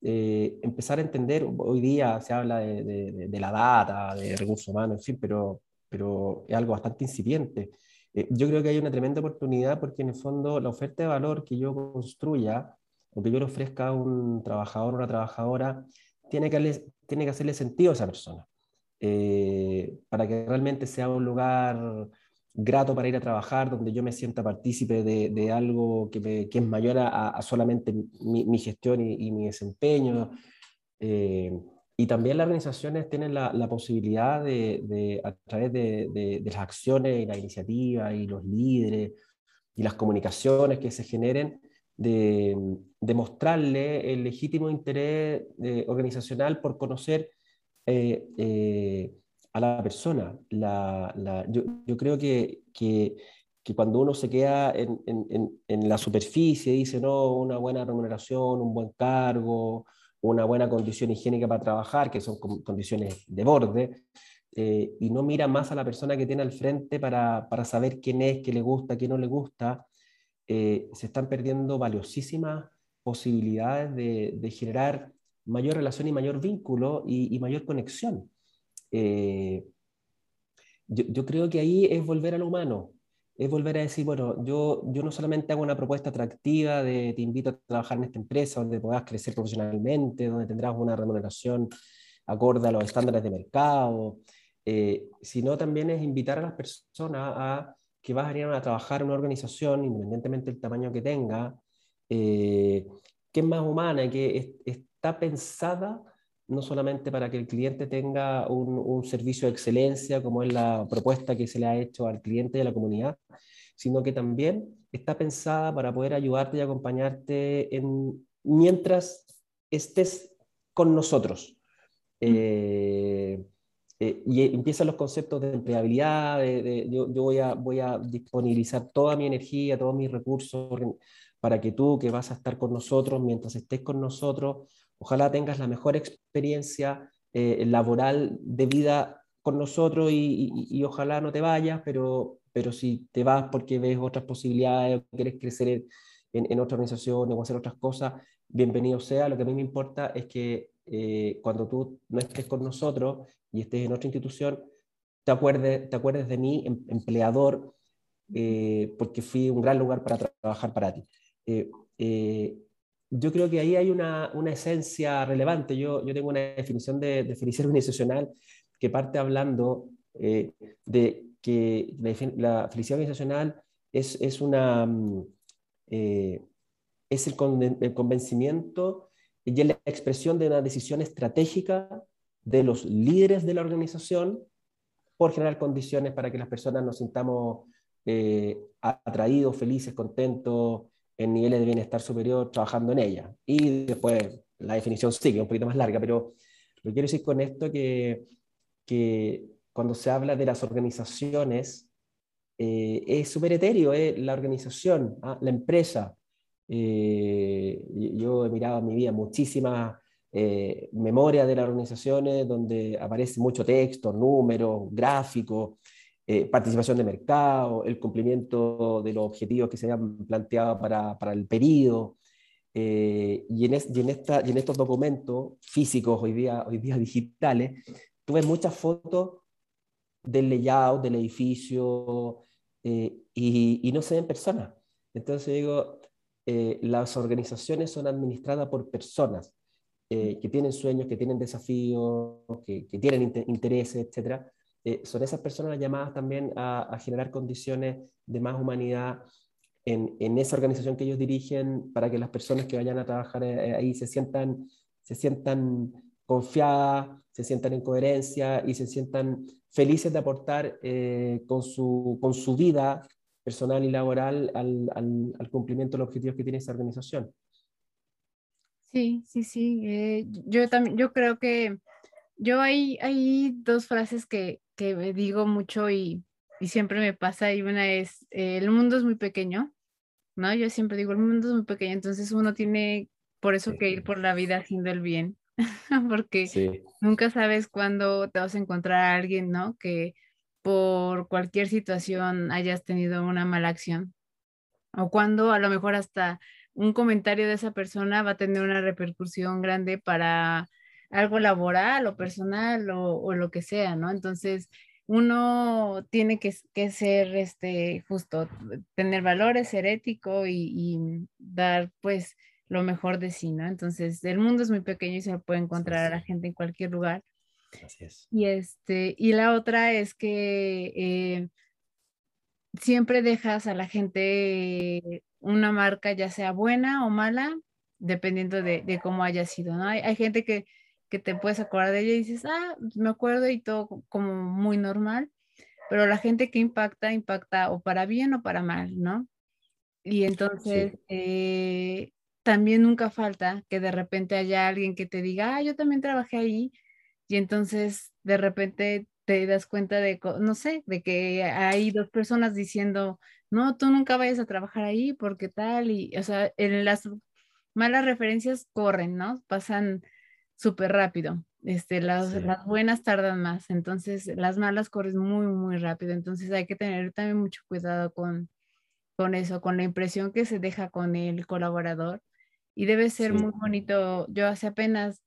Eh, empezar a entender, hoy día se habla de, de, de, la data, de recursos humanos, en fin, pero, pero es algo bastante incipiente. Eh, yo creo que hay una tremenda oportunidad porque en el fondo la oferta de valor que yo construya o que yo le ofrezca a un trabajador o una trabajadora tiene que, tiene que hacerle sentido a esa persona eh, para que realmente sea un lugar grato para ir a trabajar, donde yo me sienta partícipe de, de algo que, me, que, es mayor a, solamente mi, mi gestión y, y, mi desempeño. Eh, y también las organizaciones tienen la, la posibilidad de, de, a través de, de, las acciones y la iniciativa y los líderes y las comunicaciones que se generen, de, mostrarle el legítimo interés eh, organizacional por conocer eh, eh, a la persona. La, la, yo, yo, creo que, que, que, cuando uno se queda en, en, en la superficie, dice, no, una buena remuneración, un buen cargo, una buena condición higiénica para trabajar, que son condiciones de borde, eh, y no mira más a la persona que tiene al frente para, para saber quién es, qué le gusta, qué no le gusta, eh, se están perdiendo valiosísimas posibilidades de, de, generar mayor relación y mayor vínculo y, y mayor conexión. Eh, yo, yo, creo que ahí es volver a lo humano, es volver a decir, bueno, yo, yo no solamente hago una propuesta atractiva de te invito a trabajar en esta empresa donde puedas crecer profesionalmente, donde tendrás una remuneración acorde a los estándares de mercado, eh, sino también es invitar a las personas a que vas a ir a trabajar en una organización, independientemente del tamaño que tenga, eh, que es más humana que está pensada no solamente para que el cliente tenga un, un, servicio de excelencia, como es la propuesta que se le ha hecho al cliente y a la comunidad, sino que también está pensada para poder ayudarte y acompañarte en, mientras estés con nosotros. Mm. Eh, eh, y empiezan los conceptos de empleabilidad, de, de, yo, yo, voy, a, voy a disponibilizar toda mi energía, todos mis recursos para que tú, que vas a estar con nosotros, mientras estés con nosotros, Ojalá tengas la mejor experiencia eh, laboral de vida con nosotros y, ojalá no te vayas, pero, pero si te vas porque ves otras posibilidades quieres crecer en, en otra organización o hacer otras cosas, bienvenido sea. Lo que a mí me importa es que eh, cuando tú no estés con nosotros y estés en otra institución, te acuerdes, te acuerdes de mí, em, empleador, eh, porque fui un gran lugar para trabajar para ti yo creo que ahí hay una, una esencia relevante. Yo, yo, tengo una definición de, felicidad organizacional que parte hablando eh, de que la, felicidad organizacional es, es, una, mm, eh, es el, con, el, convencimiento y la expresión de una decisión estratégica de los líderes de la organización por generar condiciones para que las personas nos sintamos eh, atraídos, felices, contentos, en niveles de bienestar superior, trabajando en ella. Y después la definición sigue, un poquito más larga, pero lo que quiero decir con esto que, que cuando se habla de las organizaciones, eh, es súper etéreo, eh, la organización, ¿ah? la empresa. Eh, yo he mirado en mi vida muchísimas eh, memorias de las organizaciones donde aparece mucho texto, números, gráficos, participación de mercado, el cumplimiento de los objetivos que se habían planteado para, para el periodo. y, en y, en esta, y en estos documentos físicos, hoy día, hoy día digitales, tuve muchas fotos del layout del edificio eh, y, no se ven personas. Entonces digo, eh, las organizaciones son administradas por personas eh, que tienen sueños, que tienen desafíos, que, tienen intereses, etc. son esas personas llamadas también a, generar condiciones de más humanidad en, en, esa organización que ellos dirigen para que las personas que vayan a trabajar ahí se sientan, se sientan confiadas, se sientan en coherencia y se sientan felices de aportar eh, con, su, con su vida personal y laboral al, al, cumplimiento de los objetivos que tiene esa organización. Sí, sí, sí. Eh, yo también, yo creo que yo hay, hay dos frases que, que me digo mucho y, y, siempre me pasa y una es, eh, el mundo es muy pequeño, ¿no? Yo siempre digo, el mundo es muy pequeño, entonces uno tiene por eso que ir por la vida haciendo el bien. porque nunca sabes cuándo te vas a encontrar a alguien, ¿no? Que por cualquier situación hayas tenido una mala acción o cuando a lo mejor hasta un comentario de esa persona va a tener una repercusión grande para algo laboral o personal o, lo que sea, ¿no? Entonces, uno tiene que, ser este, justo, tener valores, ser ético y, y dar, pues, lo mejor de sí, ¿no? Entonces, el mundo es muy pequeño y se puede encontrar a la gente en cualquier lugar. Así es. Y, este, y la otra es que eh, siempre dejas a la gente una marca, ya sea buena o mala, dependiendo de, cómo haya sido, ¿no? Hay, gente que, que, te puedes acordar de ella y dices, ah, me acuerdo y todo como muy normal, pero la gente que impacta, impacta o para bien o para mal, ¿no? Y entonces, eh, también nunca falta que de repente haya alguien que te diga, ah, yo también trabajé ahí, y entonces de repente te das cuenta de, no sé, de que hay dos personas diciendo, no, tú nunca vayas a trabajar ahí porque tal, y, o sea, en las malas referencias corren, ¿no? Pasan súper rápido. Este, las, las buenas tardan más, entonces las malas corren muy, muy rápido, entonces hay que tener también mucho cuidado con, con eso, con la impresión que se deja con el colaborador y debe ser muy bonito. Yo hace apenas,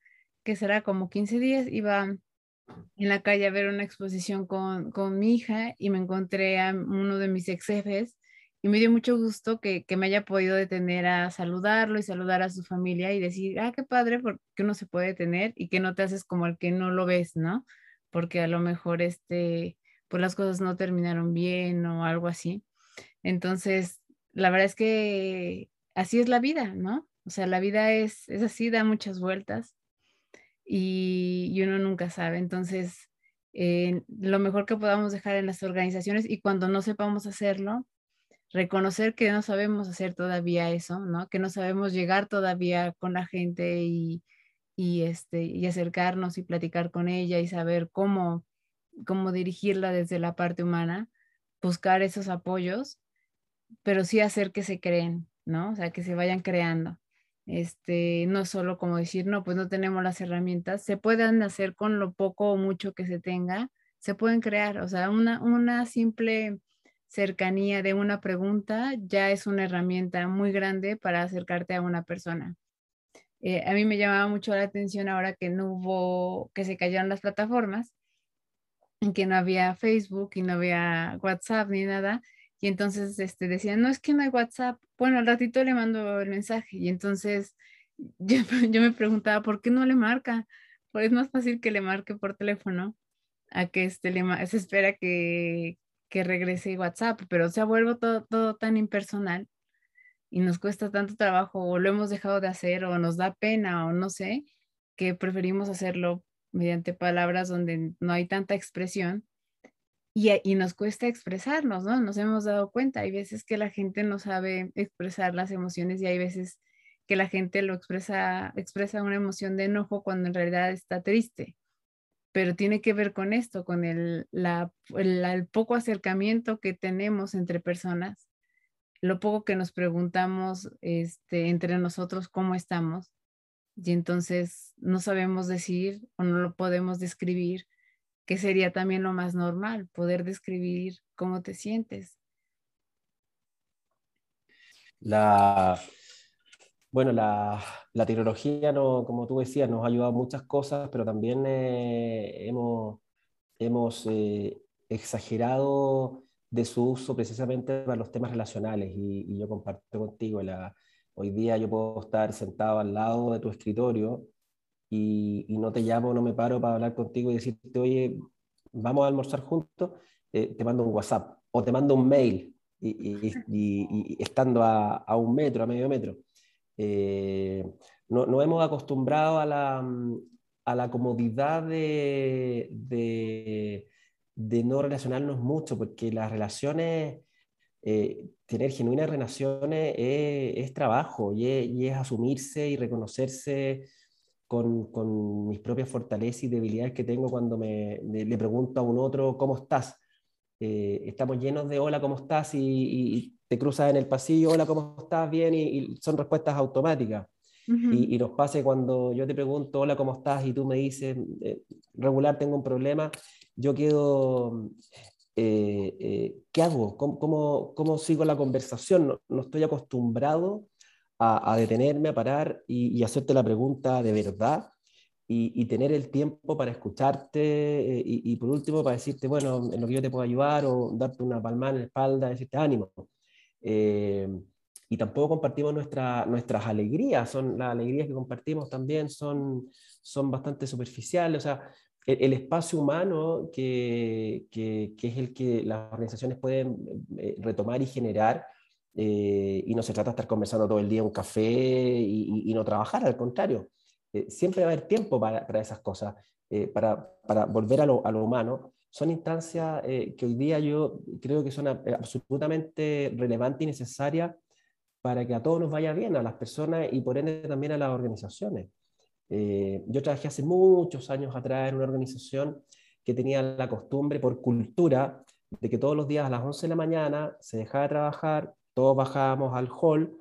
que será como 15 días, iba en la calle a ver una exposición con, con mi hija y me encontré a uno de mis ex jefes y me dio mucho gusto que, que, me haya podido detener a saludarlo y saludar a su familia y decir, ah, qué padre, porque uno se puede detener y que no te haces como el que no lo ves, ¿no? Porque a lo mejor este, pues las cosas no terminaron bien o algo así. Entonces, la verdad es que así es la vida, ¿no? O sea, la vida es, es así, da muchas vueltas y, uno nunca sabe. Entonces, eh, lo mejor que podamos dejar en las organizaciones y cuando no sepamos hacerlo, reconocer que no sabemos hacer todavía eso, ¿no? Que no sabemos llegar todavía con la gente y, y, este, y acercarnos y platicar con ella y saber cómo, cómo dirigirla desde la parte humana, buscar esos apoyos, pero sí hacer que se creen, ¿no? O sea, que se vayan creando. Este, no solo como decir, no, pues no tenemos las herramientas, se pueden hacer con lo poco o mucho que se tenga, se pueden crear, o sea, una, una simple cercanía de una pregunta ya es una herramienta muy grande para acercarte a una persona. Eh, a mí me llamaba mucho la atención ahora que no hubo, que se cayeron las plataformas, que no había Facebook y no había WhatsApp ni nada, y entonces este, decían, no es que no hay WhatsApp. Bueno, al ratito le mando el mensaje. Y entonces yo, yo me preguntaba, ¿por qué no le marca? Pues es más fácil que le marque por teléfono a que este, le, se espera que, que regrese WhatsApp, pero se ha vuelto todo, todo tan impersonal. y nos cuesta tanto trabajo o lo hemos dejado de hacer o nos da pena o no sé, que preferimos hacerlo mediante palabras donde no hay tanta expresión y, y, nos cuesta expresarnos, ¿no? Nos hemos dado cuenta. Hay veces que la gente no sabe expresar las emociones y hay veces que la gente lo expresa, expresa una emoción de enojo cuando en realidad está triste. Pero tiene que ver con esto, con el, poco acercamiento que tenemos entre personas, lo poco que nos preguntamos este, entre nosotros cómo estamos. Y entonces no sabemos decir o no lo podemos describir que sería también lo más normal, poder describir cómo te sientes. La, bueno, la, tecnología, no, como tú decías, nos ha ayudado a muchas cosas, pero también eh, hemos, hemos eh, exagerado de su uso precisamente para los temas relacionales y, yo comparto contigo, la, hoy día yo puedo estar sentado al lado de tu escritorio y, no te llamo, no me paro para hablar contigo y decirte, oye, vamos a almorzar juntos, eh, te mando un WhatsApp o te mando un mail y, estando a, un metro, a medio metro. Eh, no, hemos acostumbrado a la, a la comodidad de, de, no relacionarnos mucho, porque las relaciones, eh, tener genuinas relaciones es, trabajo y y es asumirse y reconocerse con, con, mis propias fortalezas y debilidades que tengo cuando me, le pregunto a un otro, ¿cómo estás? Eh, estamos llenos de hola, ¿cómo estás? Y, te cruzas en el pasillo, hola, ¿cómo estás? Bien, y, son respuestas automáticas. y, nos pasa cuando yo te pregunto, hola, ¿cómo estás? Y tú me dices, eh, regular, tengo un problema, yo quedo, eh, ¿qué hago? ¿Cómo, cómo, cómo, sigo la conversación? No, no estoy acostumbrado a, detenerme, a parar y, hacerte la pregunta de verdad y, tener el tiempo para escucharte eh, y, por último para decirte, bueno, en lo que yo te puedo ayudar o darte una palmada en la espalda, decirte ánimo. Eh, y tampoco compartimos nuestra, nuestras alegrías, son las alegrías que compartimos también son, son bastante superficiales, o sea, el, espacio humano que, que, que, es el que las organizaciones pueden eh, retomar y generar eh, y no se trata de estar conversando todo el día en un café y, no trabajar, al contrario. Eh, siempre va a haber tiempo para, para esas cosas, eh, para, para, volver a lo, a lo, humano. Son instancias que hoy día yo creo que son absolutamente relevantes y necesarias para que a todos nos vaya bien, a las personas y por ende también a las organizaciones. yo trabajé hace muchos años atrás en una organización que tenía la costumbre por cultura de que todos los días a las 11 de la mañana se dejaba de trabajar, todos bajábamos al hall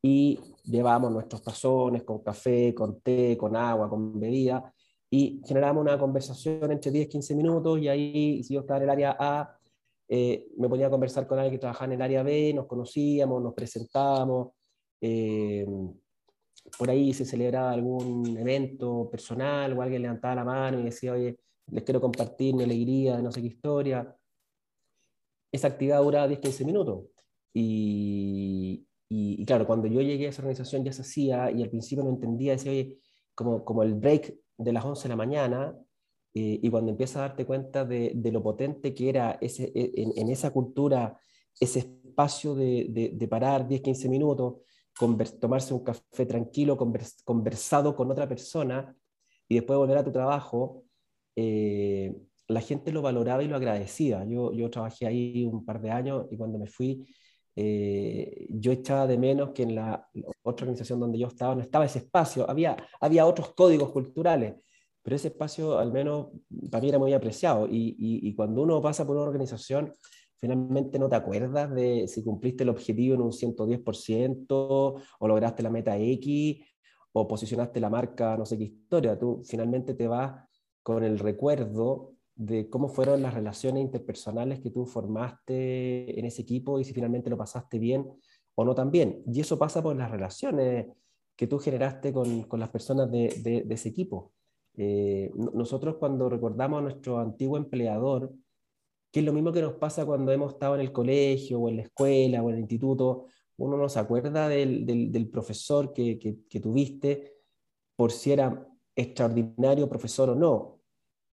y llevábamos nuestros tazones con café, con té, con agua, con bebida, y generábamos una conversación entre 10, 15 minutos, y ahí, si yo estaba en el área A, eh, me ponía a conversar con alguien que trabajaba en el área B, nos conocíamos, nos presentábamos, eh, por ahí se celebraba algún evento personal, o alguien levantaba la mano y decía, oye, les quiero compartir mi alegría de no sé qué historia. Esa actividad duraba 10, 15 minutos. Y, y, claro, cuando yo llegué a esa organización ya se hacía y al principio no entendía, decía, oye, como, como el break de las 11 de la mañana, eh, y cuando empiezas a darte cuenta de, de lo potente que era ese, e, en, en, esa cultura, ese espacio de, de, parar 10, 15 minutos, tomarse un café tranquilo, conversado con otra persona y después volver a tu trabajo, eh, la gente lo valoraba y lo agradecía. Yo, yo trabajé ahí un par de años y cuando me fui, eh, yo echaba de menos que en la otra organización donde yo estaba no estaba ese espacio, había, había otros códigos culturales, pero ese espacio al menos para mí era muy apreciado y, y, cuando uno pasa por una organización, finalmente no te acuerdas de si cumpliste el objetivo en un 110% o lograste la meta X o posicionaste la marca, no sé qué historia, tú finalmente te vas con el recuerdo de cómo fueron las relaciones interpersonales que tú formaste en ese equipo y si finalmente lo pasaste bien o no tan bien. Y eso pasa por las relaciones que tú generaste con, con las personas de, de, ese equipo. Eh, nosotros cuando recordamos a nuestro antiguo empleador, que es lo mismo que nos pasa cuando hemos estado en el colegio o en la escuela o en el instituto, uno no se acuerda del, del, profesor que, que tuviste por si era extraordinario profesor o no,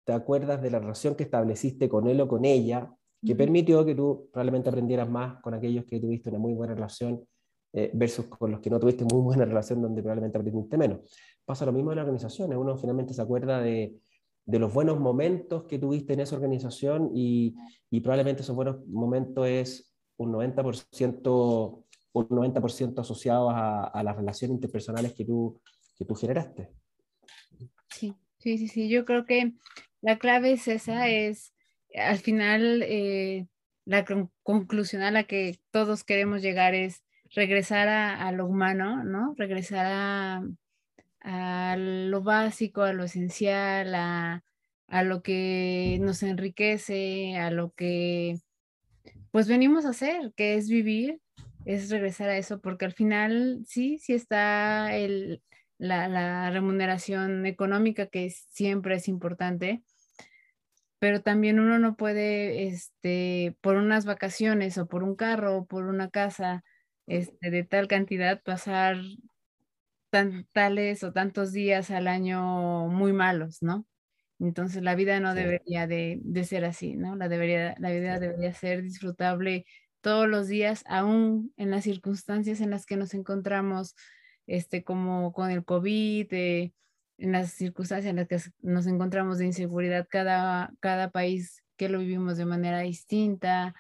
te acuerdas de la relación que estableciste con él o con ella, que permitió que tú probablemente aprendieras más con aquellos que tuviste una muy buena relación eh, versus con los que no tuviste muy buena relación donde probablemente aprendiste menos. Pasa lo mismo en las organizaciones, uno finalmente se acuerda de, de los buenos momentos que tuviste en esa organización y, y probablemente esos buenos momentos es un 90%, un 90 asociados a, a, las relaciones interpersonales que tú, que tú generaste. Sí, sí, sí, sí, yo creo que la clave es esa, es al final eh, la conclusión a la que todos queremos llegar es regresar a, a lo humano, ¿no? Regresar a, a, lo básico, a lo esencial, a, a lo que nos enriquece, a lo que pues venimos a hacer, que es vivir, es regresar a eso, porque al final sí, sí está el, la, la remuneración económica, que siempre es importante, pero también uno no puede, este, por unas vacaciones o por un carro o por una casa este, de tal cantidad, pasar tan, tales o tantos días al año muy malos, ¿no? Entonces la vida no sí. debería de, de, ser así, ¿no? La, debería, la vida sí. debería ser disfrutable todos los días, aún en las circunstancias en las que nos encontramos, este, como con el COVID, eh, en las circunstancias en las que nos encontramos de inseguridad, cada, cada país que lo vivimos de manera distinta,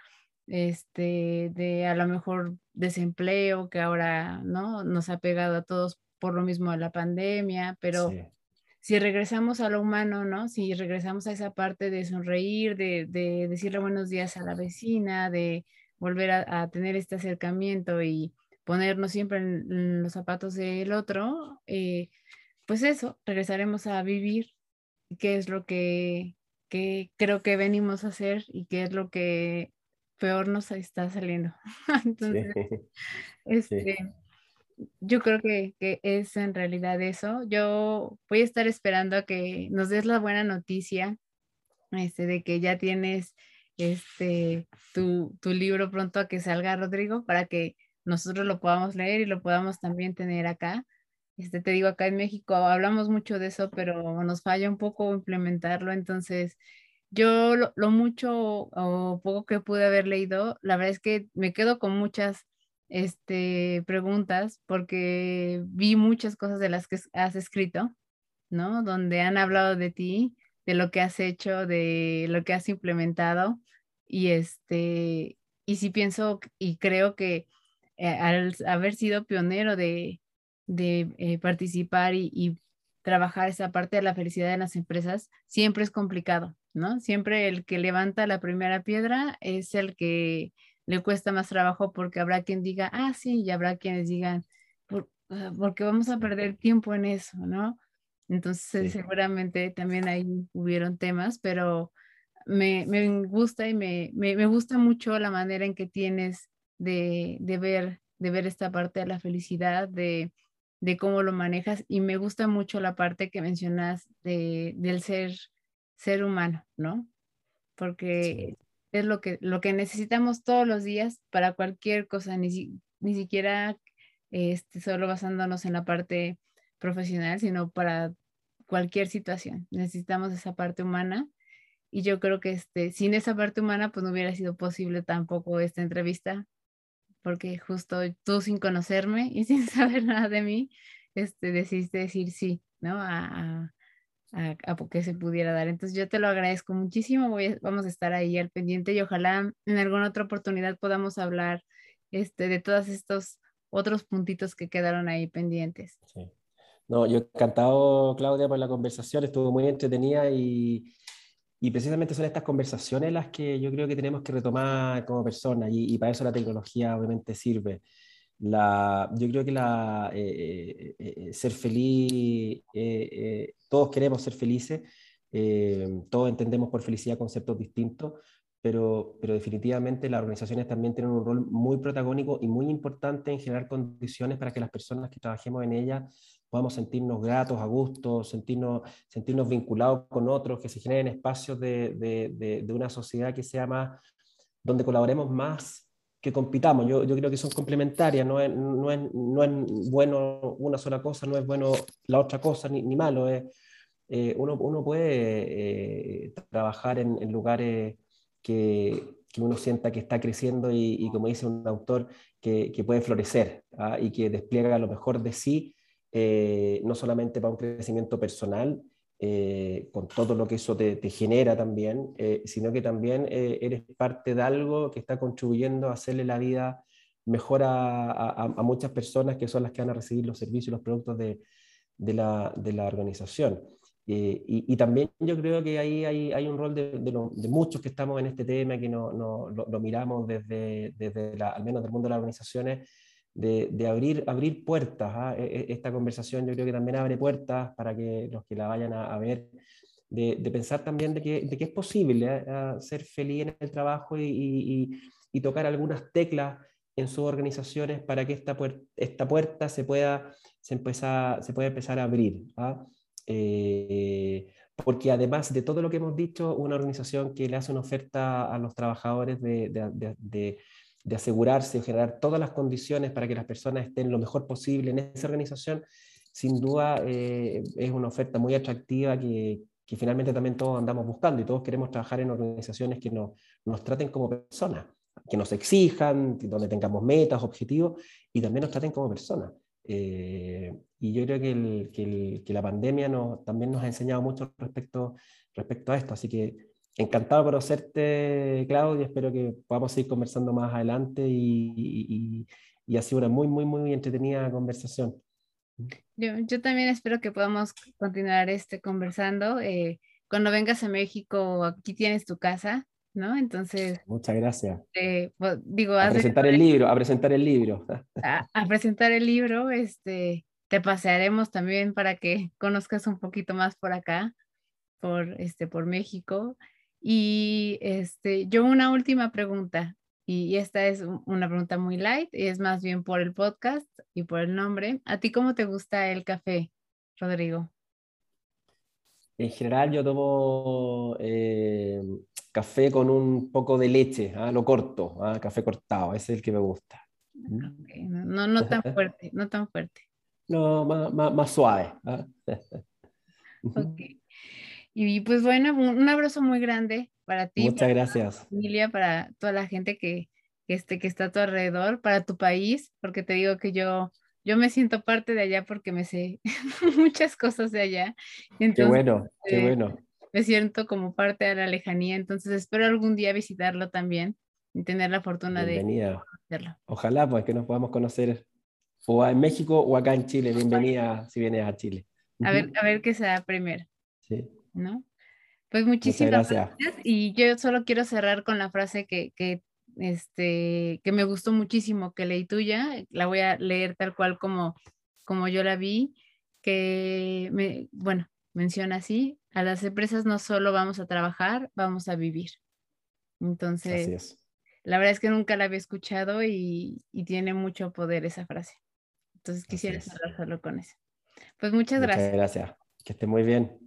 este, de a lo mejor desempleo que ahora no nos ha pegado a todos por lo mismo de la pandemia, pero sí. si regresamos a lo humano, ¿no? Si regresamos a esa parte de sonreír, de, de decirle buenos días a la vecina, de volver a, a tener este acercamiento y ponernos siempre en, en los zapatos del otro, eh, pues eso, regresaremos a vivir, qué es lo que, que creo que venimos a hacer y qué es lo que peor nos está saliendo. Entonces, sí. este, sí. yo creo que, que, es en realidad eso. Yo voy a estar esperando a que nos des la buena noticia este, de que ya tienes este, tu, tu libro pronto a que salga, Rodrigo, para que nosotros lo podamos leer y lo podamos también tener acá. Este, te digo, acá en México hablamos mucho de eso, pero nos falla un poco implementarlo. Entonces, yo lo, lo, mucho o poco que pude haber leído, la verdad es que me quedo con muchas este, preguntas porque vi muchas cosas de las que has escrito, ¿no? Donde han hablado de ti, de lo que has hecho, de lo que has implementado. Y este, y sí pienso y creo que eh, al haber sido pionero de, de eh, participar y, y, trabajar esa parte de la felicidad en las empresas, siempre es complicado, ¿no? Siempre el que levanta la primera piedra es el que le cuesta más trabajo porque habrá quien diga, ah, sí, y habrá quienes digan, Por, porque vamos a perder tiempo en eso, ¿no? Entonces, sí. seguramente también ahí hubieron temas, pero me, me gusta y me, me, me, gusta mucho la manera en que tienes de, de, ver, de ver esta parte de la felicidad, de, de cómo lo manejas y me gusta mucho la parte que mencionas de, del ser, ser humano, ¿no? Porque sí. es lo que, lo que necesitamos todos los días para cualquier cosa, ni, ni siquiera este, solo basándonos en la parte profesional, sino para cualquier situación. Necesitamos esa parte humana y yo creo que este, sin esa parte humana pues no hubiera sido posible tampoco esta entrevista porque justo tú sin conocerme y sin saber nada de mí, este, decidiste decir sí, ¿no? A, a, a, que se pudiera dar. Entonces yo te lo agradezco muchísimo, Voy a, vamos a estar ahí al pendiente y ojalá en alguna otra oportunidad podamos hablar este, de todos estos otros puntitos que quedaron ahí pendientes. Sí. No, yo encantado, Claudia, por la conversación, estuvo muy entretenida y, y precisamente son estas conversaciones las que yo creo que tenemos que retomar como personas y, y para eso la tecnología obviamente sirve. La, yo creo que la, eh, eh, eh, ser feliz, eh, eh, todos queremos ser felices, eh, todos entendemos por felicidad conceptos distintos, pero, pero definitivamente las organizaciones también tienen un rol muy protagónico y muy importante en generar condiciones para que las personas que trabajemos en ellas podamos sentirnos gratos, a gusto, sentirnos, sentirnos vinculados con otros, que se generen espacios de, de, de, de una sociedad que sea más, donde colaboremos más que compitamos. Yo, yo creo que son complementarias, no es, no, es, no es bueno una sola cosa, no es bueno la otra cosa, ni, ni malo. Es, eh, uno, uno puede eh, trabajar en, en lugares que, que, uno sienta que está creciendo y, y, como dice un autor, que, puede florecer ¿ah? y que despliega lo mejor de sí, eh, no solamente para un crecimiento personal, eh, con todo lo que eso te, genera también, eh, sino que también eres parte de algo que está contribuyendo a hacerle la vida mejor a, muchas personas que son las que van a recibir los servicios y los productos de, de, la, de la, organización. y, también yo creo que ahí hay, hay un rol de, de, muchos que estamos en este tema, que no, no lo, miramos desde, desde la, al menos del mundo de las organizaciones, de, abrir, abrir puertas. ¿ah? E, e, esta conversación yo creo que también abre puertas para que los que la vayan a, ver, de, pensar también de que, de que es posible ¿eh? ser feliz en el trabajo y, y, tocar algunas teclas en sus organizaciones para que esta, puerta, esta puerta se pueda, se, empezar, se pueda empezar a abrir. ¿ah? Eh, porque además de todo lo que hemos dicho, una organización que le hace una oferta a los trabajadores de asegurarse o generar todas las condiciones para que las personas estén lo mejor posible en esa organización, sin duda eh, es una oferta muy atractiva que, que, finalmente también todos andamos buscando y todos queremos trabajar en organizaciones que nos, nos traten como personas, que nos exijan, donde tengamos metas, objetivos y también nos traten como personas. Eh, y yo creo que, el, que, que la pandemia nos, también nos ha enseñado mucho respecto, respecto a esto, así que encantado de conocerte, Claudia. Espero que podamos seguir conversando más adelante y, y, y, ha sido una muy, muy, muy entretenida conversación. Yo, yo también espero que podamos continuar este, conversando. Eh, cuando vengas a México, aquí tienes tu casa, ¿no? Entonces. Muchas gracias. Eh, pues, digo, a presentar el libro, a presentar el libro. A, a, presentar el libro, este, te pasearemos también para que conozcas un poquito más por acá, por, este, por México. Y este, yo una última pregunta, y esta es una pregunta muy light, y es más bien por el podcast y por el nombre. ¿A ti cómo te gusta el café, Rodrigo? En general yo tomo eh, café con un poco de leche, ¿ah? lo corto, ¿ah? café cortado, ese es el que me gusta. no, no, tan fuerte, no tan fuerte. No, más, más, más suave. ¿ah? okay. Y pues bueno, un, abrazo muy grande para ti. Muchas gracias. familia, para toda la gente que, que, este, que está a tu alrededor, para tu país, porque te digo que yo, yo me siento parte de allá porque me sé muchas cosas de allá. qué bueno, qué eh, bueno. Me siento como parte de la lejanía, entonces espero algún día visitarlo también y tener la fortuna de conocerlo. Ojalá pues que nos podamos conocer o en México o acá en Chile. Bienvenida si vienes a Chile. A ver, a ver qué sea primero. Sí. ¿No? Pues muchísimas gracias. Y yo solo quiero cerrar con la frase que, que, este, que me gustó muchísimo, que leí tuya, la voy a leer tal cual como, como yo la vi, que, me, bueno, menciona así, a las empresas no solo vamos a trabajar, vamos a vivir. Entonces, la verdad es que nunca la había escuchado y, y tiene mucho poder esa frase. Entonces quisiera cerrarlo con eso. Pues muchas, muchas gracias. Gracias. Que esté muy bien.